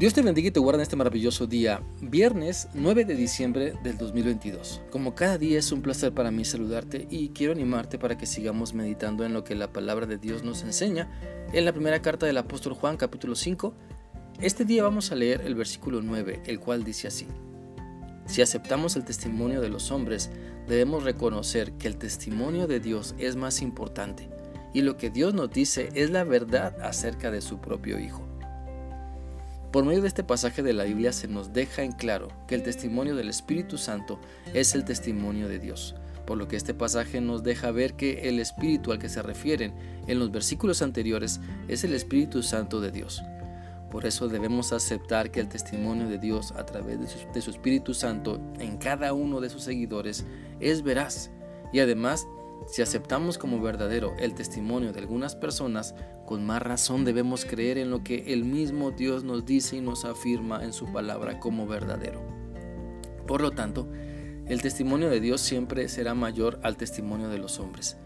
Dios te bendiga y te guarda en este maravilloso día, viernes 9 de diciembre del 2022. Como cada día es un placer para mí saludarte y quiero animarte para que sigamos meditando en lo que la palabra de Dios nos enseña en la primera carta del apóstol Juan capítulo 5. Este día vamos a leer el versículo 9, el cual dice así. Si aceptamos el testimonio de los hombres, debemos reconocer que el testimonio de Dios es más importante y lo que Dios nos dice es la verdad acerca de su propio Hijo. Por medio de este pasaje de la Biblia se nos deja en claro que el testimonio del Espíritu Santo es el testimonio de Dios, por lo que este pasaje nos deja ver que el Espíritu al que se refieren en los versículos anteriores es el Espíritu Santo de Dios. Por eso debemos aceptar que el testimonio de Dios a través de su, de su Espíritu Santo en cada uno de sus seguidores es veraz y además si aceptamos como verdadero el testimonio de algunas personas, con más razón debemos creer en lo que el mismo Dios nos dice y nos afirma en su palabra como verdadero. Por lo tanto, el testimonio de Dios siempre será mayor al testimonio de los hombres,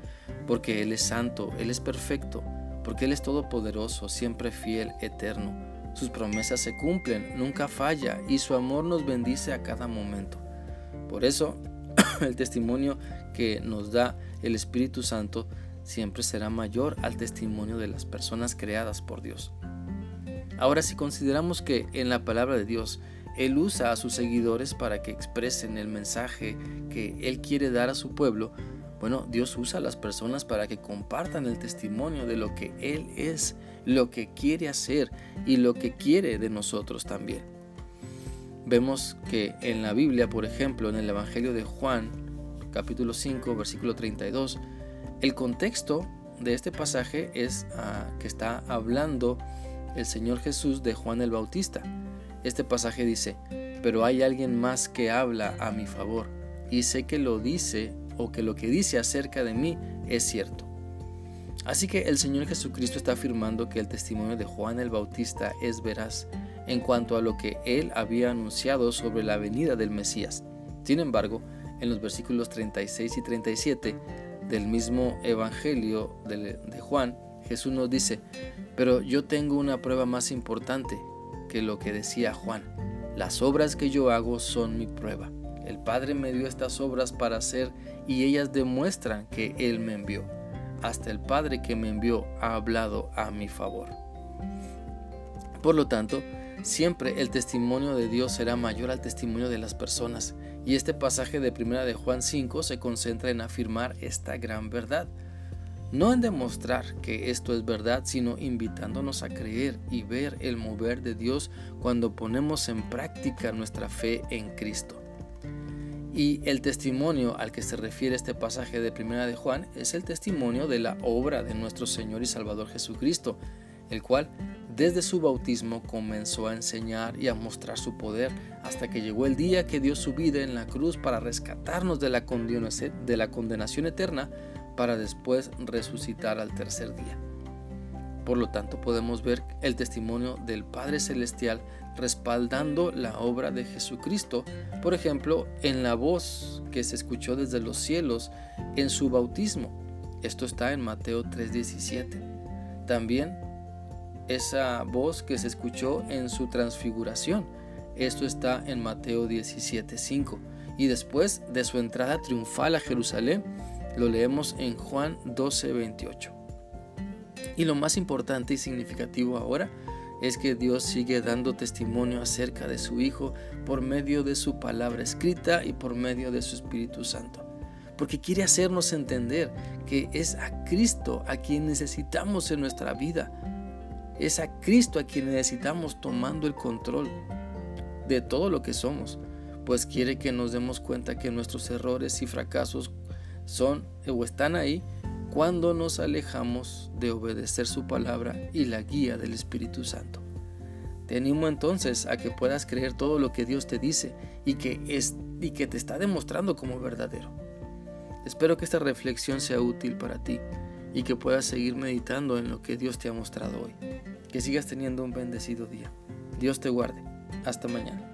porque Él es santo, Él es perfecto, porque Él es todopoderoso, siempre fiel, eterno. Sus promesas se cumplen, nunca falla y su amor nos bendice a cada momento. Por eso, el testimonio que nos da el Espíritu Santo siempre será mayor al testimonio de las personas creadas por Dios. Ahora si consideramos que en la palabra de Dios Él usa a sus seguidores para que expresen el mensaje que Él quiere dar a su pueblo, bueno, Dios usa a las personas para que compartan el testimonio de lo que Él es, lo que quiere hacer y lo que quiere de nosotros también. Vemos que en la Biblia, por ejemplo, en el Evangelio de Juan, capítulo 5, versículo 32, el contexto de este pasaje es ah, que está hablando el Señor Jesús de Juan el Bautista. Este pasaje dice, pero hay alguien más que habla a mi favor, y sé que lo dice o que lo que dice acerca de mí es cierto. Así que el Señor Jesucristo está afirmando que el testimonio de Juan el Bautista es veraz en cuanto a lo que él había anunciado sobre la venida del Mesías. Sin embargo, en los versículos 36 y 37 del mismo Evangelio de, Juan, Jesús nos dice, pero yo tengo una prueba más importante que lo que decía Juan. Las obras que yo hago son mi prueba. El Padre me dio estas obras para hacer y ellas demuestran que Él me envió. Hasta el Padre que me envió ha hablado a mi favor. Por lo tanto, Siempre el testimonio de Dios será mayor al testimonio de las personas, y este pasaje de primera de Juan 5 se concentra en afirmar esta gran verdad. No en demostrar que esto es verdad, sino invitándonos a creer y ver el mover de Dios cuando ponemos en práctica nuestra fe en Cristo. Y el testimonio al que se refiere este pasaje de Primera de Juan es el testimonio de la obra de nuestro Señor y Salvador Jesucristo, el cual desde su bautismo comenzó a enseñar y a mostrar su poder hasta que llegó el día que dio su vida en la cruz para rescatarnos de la, condenación eterna para después resucitar al tercer día. Por lo tanto, podemos ver el testimonio del Padre Celestial respaldando la obra de Jesucristo, por ejemplo, en la voz que se escuchó desde los cielos en su bautismo. Esto está en Mateo 3:17. También esa voz que se escuchó en su transfiguración. Esto está en Mateo 17:5. Y después de su entrada triunfal a Jerusalén, lo leemos en Juan 12:28. Y lo más importante y significativo ahora es que Dios sigue dando testimonio acerca de su Hijo por medio de su palabra escrita y por medio de su Espíritu Santo. Porque quiere hacernos entender que es a Cristo a quien necesitamos en nuestra vida es a Cristo a quien necesitamos tomando el control de todo lo que somos, pues quiere que nos demos cuenta que nuestros errores y fracasos son o están ahí cuando nos alejamos de obedecer su palabra y la guía del Espíritu Santo. Te animo entonces a que puedas creer todo lo que Dios te dice y que, es, y que te está demostrando como verdadero. Espero que esta reflexión sea útil para ti y que puedas seguir meditando en lo que Dios te ha mostrado hoy. Que sigas teniendo un bendecido día. Dios te guarde. Hasta mañana.